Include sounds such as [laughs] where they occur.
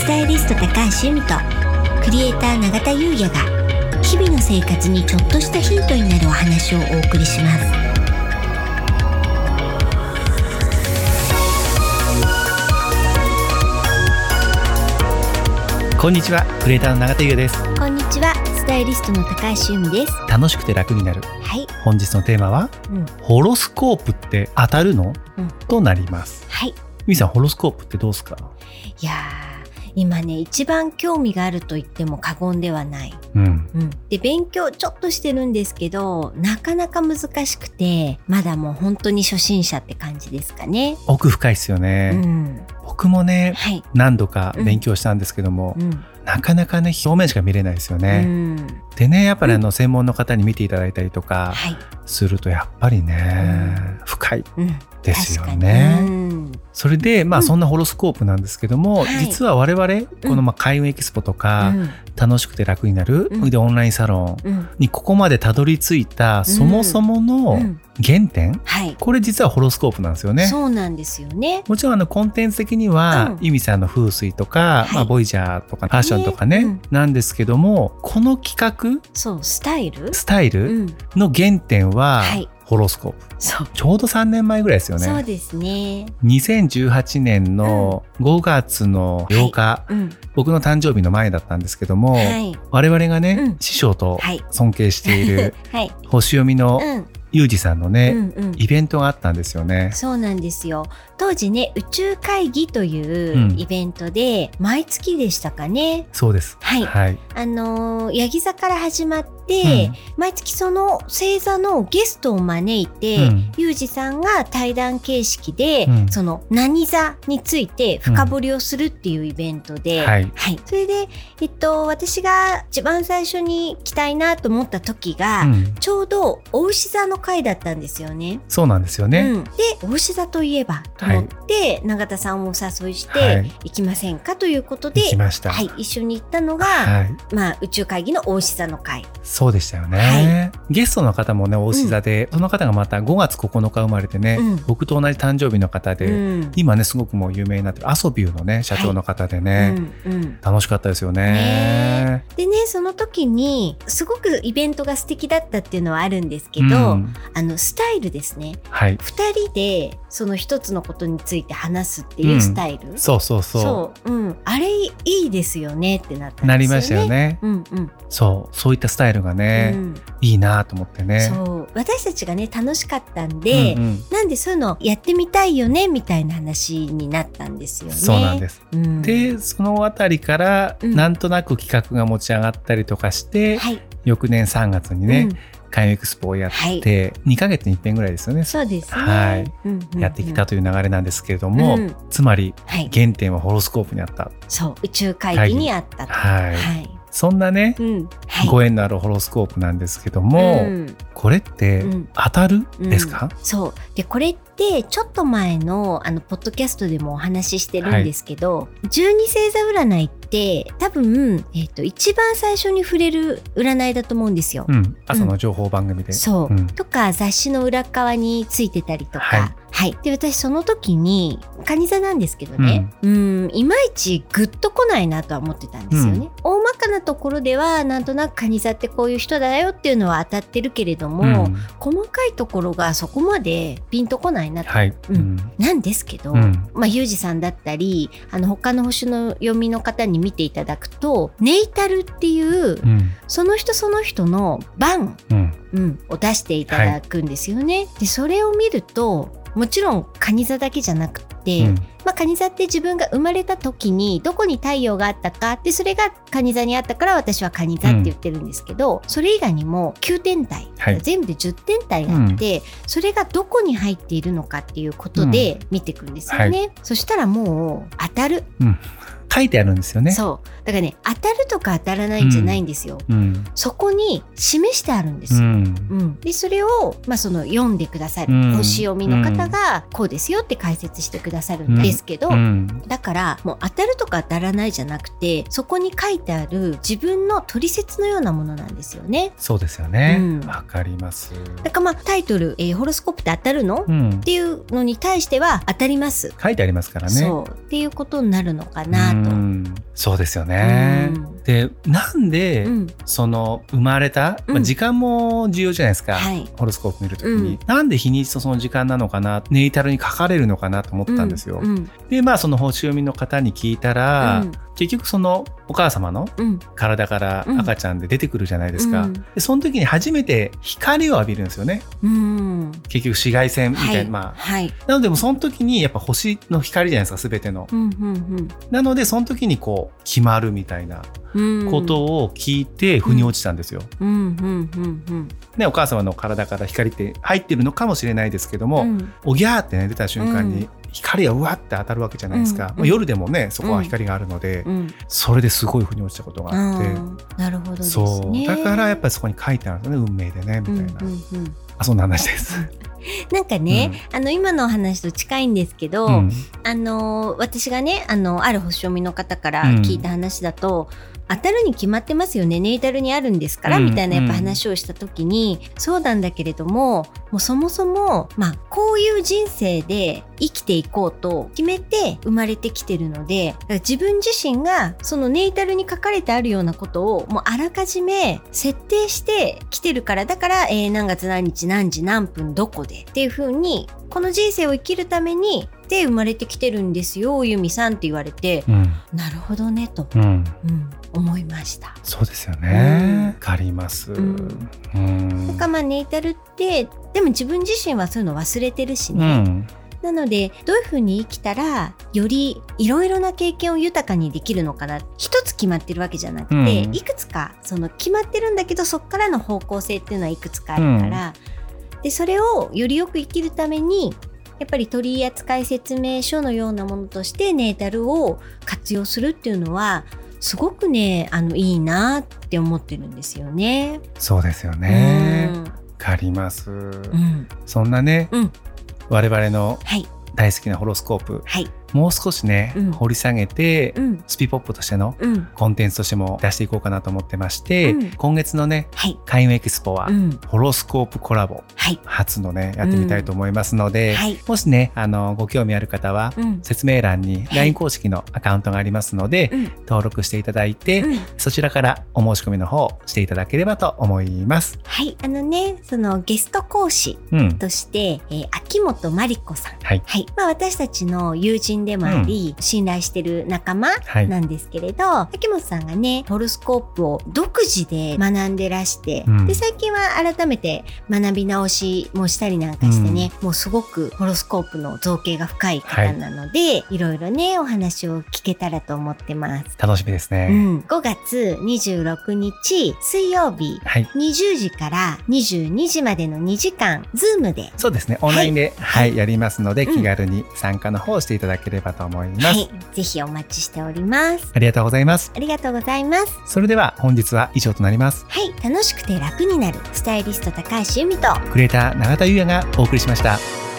スタイリスト高橋由美とクリエイター永田優也が日々の生活にちょっとしたヒントになるお話をお送りします。こんにちはクリエイターの永田優也です。こんにちはスタイリストの高橋由美です。楽しくて楽になる。はい、本日のテーマはうん、ホロスコープって当たるの、うん。となります。はい。みーさんホロスコープってどうですか？いやー今ね一番興味があると言っても過言ではない。うん。うん、で勉強ちょっとしてるんですけどなかなか難しくてまだもう本当に初心者って感じですかね。奥深いですようね、ん、僕もねはい、何度か勉強したんですけども、うん。なかなかね表面しか見れないですようね、ん、でねやっぱりあの専門の方に見ていただいたりとかはい、するとやっぱりね、深いうん、ですよ確かにね。うんそれでまあうん。そんなホロスコープなんですけども、はい。実は我々このまあ開運エキスポとか、うん。楽しくて楽になる、うん。でオンラインサロンうん。にここまでたどり着いたそもそものうん。原点、はい、これ実はホロスコープなんですよね。そうなんですよね。もちろんあのコンテンツ的には、うん。ユミさんの風水とか、はい。まあ、ボイジャーとかファッションとかねなんですけどもこの企画そうスタイル、スタイうルん、の原点は、はいホロスコープ。そう、ちょうど3年前ぐらいですよね。そうですね。2018年の5月の8日、うん、僕の誕生日の前だったんですけども、はい、我々がね、うん。師匠とはい。尊敬している [laughs] はい、星読みのうん、ユージさんのね、うん、うん。イベントがあったんですよね。そうなんですよ。当時ね宇宙会議といううん。イベントで、毎月でしたかね。そうです。はい。はい。あのー、ヤギ座から始まって、うん。毎月その星座のゲストを招いて、うん。ユージさんが対談形式で、うん。その何座について深掘りをするっていうイベントで、はい。それで、えっと、私が一番最初に来たいなと思った時が、うん。ちょうどお牛座の回だったんですよね。そうなんですよね。うん、でお牛座といえばと思って、永田さんをお誘いして、はい行きませんかということで行きました。はい、一緒に行ったのが、はい。まあ、宇宙会議のお牛座の会。そうでしたよね。ゲストの方もね、大志座で、その方がまた5月9日生まれてね、うん僕と同じ誕生日の方で、うん今ね、すごくもう有名になってる、アソビューのね、社長の方でね、うんうん楽しかったですよね。でねその時にすごくイベントが素敵だったっていうのはあるんですけど、うんあのスタイルですね。はい。2人でその一つのことについて話すっていうスタイル、そうそうそう。そう。うん、あれいいですよねってなったんですよね。なりましたよね。うんうん。そう、そういったスタイルがね、うん。いいなと思ってね。そう。私たちがね楽しかったんで、うんうん。なんでそういうのやってみたいよねみたいな話になったんですよね。そうなんです。うん。で、そのあたりから、うん。なんとなく企画が持ち上がったりとかして、はい、翌年3月にね、うん開運エクスポをやって、2ヶ月に一遍ぐらいですよね、そうですね。はい。うんうんうん。やってきたという流れなんですけれども、うん。つまりはい、原点はホロスコープにあった。そう。宇宙会議にあったと。はい。はい。そんなね、うん。はい。ご縁のあるホロスコープなんですけども、うん。これってうん。当たる？ですか、うん。そう。でこれってちょっと前のあのポッドキャストでもお話ししてるんですけど、十二星座占いって多分、えっと一番最初に触れる占いだと思うんですよ。うん、朝の情報番組で。そう、うん。とか雑誌の裏側についてたりとか、はいはい、で私その時に蟹座なんですけどね、うん、いまいちグッとこないなとは思ってたんですよね。大まかなところではなんとなく蟹座ってこういう人だよっていうのは当たってるけれども、うん。細かいところがそこまでピンとこないなと。はい、うん。なんですけど、うん。まあ、ユージさんだったりあの他の星の読みの方に見ていただくとネイタルっていううん。その人その人の番うん。うん、を出していただくんですよね。でそれを見るともちろん蟹座だけじゃなくて、うん。まあ、蟹座って自分が生まれた時にどこに太陽があったかでそれが蟹座にあったから私は蟹座って言ってるんですけど、それ以外にも9点体、はい。全部で10点体があって、それがどこに入っているのかっていうことで見ていくんですよね。そしたらもう当たる、書いてあるんですよね。そうだからね当たるとか当たらないんじゃないんですよ。うんそこに示してあるんですよ。うんうん、でそれを、まあ、その読んでくださるうん星読みの方がこうですよって解説してくださるんですけど、うんだからもう当たるとか当たらないじゃなくてそこに書いてある自分の取説のようなものなんですよね。そうですよねうんわ、かります。だからまあタイトル、えーホロスコープって当たるの、っうんていうのに対しては当たります。書いてありますからね。そうっていうことになるのかなと。そうですよね。でなんで、うん、その生まれた、まあ、時間も重要じゃないですか、はい、ホロスコープ見るときに、うん、なんで日にちとその時間なのかなネイタルに書かれるのかなと思ったんですよ。でまあその星読みの方に聞いたら、結局そのお母様の体から赤ちゃんで出てくるじゃないですか、うん、でその時に初めて光を浴びるんですよね、うん、結局紫外線みたいな、はい、まあ、はい、なのでもその時にやっぱ星の光じゃないですか全ての、うんうんうん、なのでその時にこう決まるみたいなことを聞いて腑に落ちたんですよ。ね、お母様の体から光って入ってるのかもしれないですけども、おぎゃーってね出た瞬間に光がうわって当たるわけじゃないですか、うん、夜でもねそこは光があるので、うん、それですごい腑に落ちたことがあって、なるほど、ね、そうだからやっぱりそこに書いてあるん。ですね運命でねみたいな、うん。うん。うん、あそん。な話です。なんかね、うん、あの今のお話と近いんですけど、うん、あの私がねあのある星読みの方から聞いた話だと、当たるに決まってますよね。ネイタルにあるんですから、みたいなやっぱ話をした時に、そうなんだけれどももうそもそも、まあ、こういう人生で生きていこうと決めて生まれてきてるので自分自身がそのネイタルに書かれてあるようなことをもうあらかじめ設定してきてるからだから、えー、何月何日何時何分どこでっていう風にこの人生を生きるためにで生まれてきてるんですよ由美さんって言われて、うん、なるほどねと、うん、うん、思いました。そうですよね。わ、かります、うん、なん。かまあネイタルってでも自分自身はそういうの忘れてるしね、なのでどういうふうに生きたらよりいろいろな経験を豊かにできるのかな。一つ決まってるわけじゃなくて、うん、いくつかその決まってるんだけどそこからの方向性っていうのはいくつかあるから、うん、でそれをよりよく生きるためにやっぱり取扱説明書のようなものとしてネータルを活用するっていうのはすごくねあのいいなって思ってるんですよね。そうですよね。わ、かります、うん、そんなね、うん、我々の大好きなホロスコープ、はい、もう少しね、うん、掘り下げて、うん、スピポップとしてのコンテンツとしても出していこうかなと思ってまして、うん、今月のね、はい、開運エキスポは、ホロスコープコラボ、はい、初のねやってみたいと思いますので、はい、もしねあのご興味ある方は、説明欄に LINE 公式のアカウントがありますので、登録していただいて、そちらからお申し込みの方していただければと思います。はい。あのねそのゲスト講師として、えー、秋元真理子さん、はい。まあ、私たちの友人でもあり、うん、信頼してる仲間なんですけれど、はい、秋元さんがねホロスコープを独自で学んでらして、うん、で最近は改めて学び直しもしたりなんかしてね、うん、もうすごくホロスコープの造形が深い方なので、はい、いろいろねお話を聞けたらと思ってます。楽しみですね、うん、5月26日水曜日、はい、20時から22時までの2時間ズームで。そうですね。オンラインで、はい、はい、やりますので、気軽に参加の方していただけければと思います。はい、ぜひお待ちしております。ありがとうございます。ありがとうございます。それでは本日は以上となります。はい、楽しくて楽になるスタイリスト高橋由美とクリエイター永田優也がお送りしました。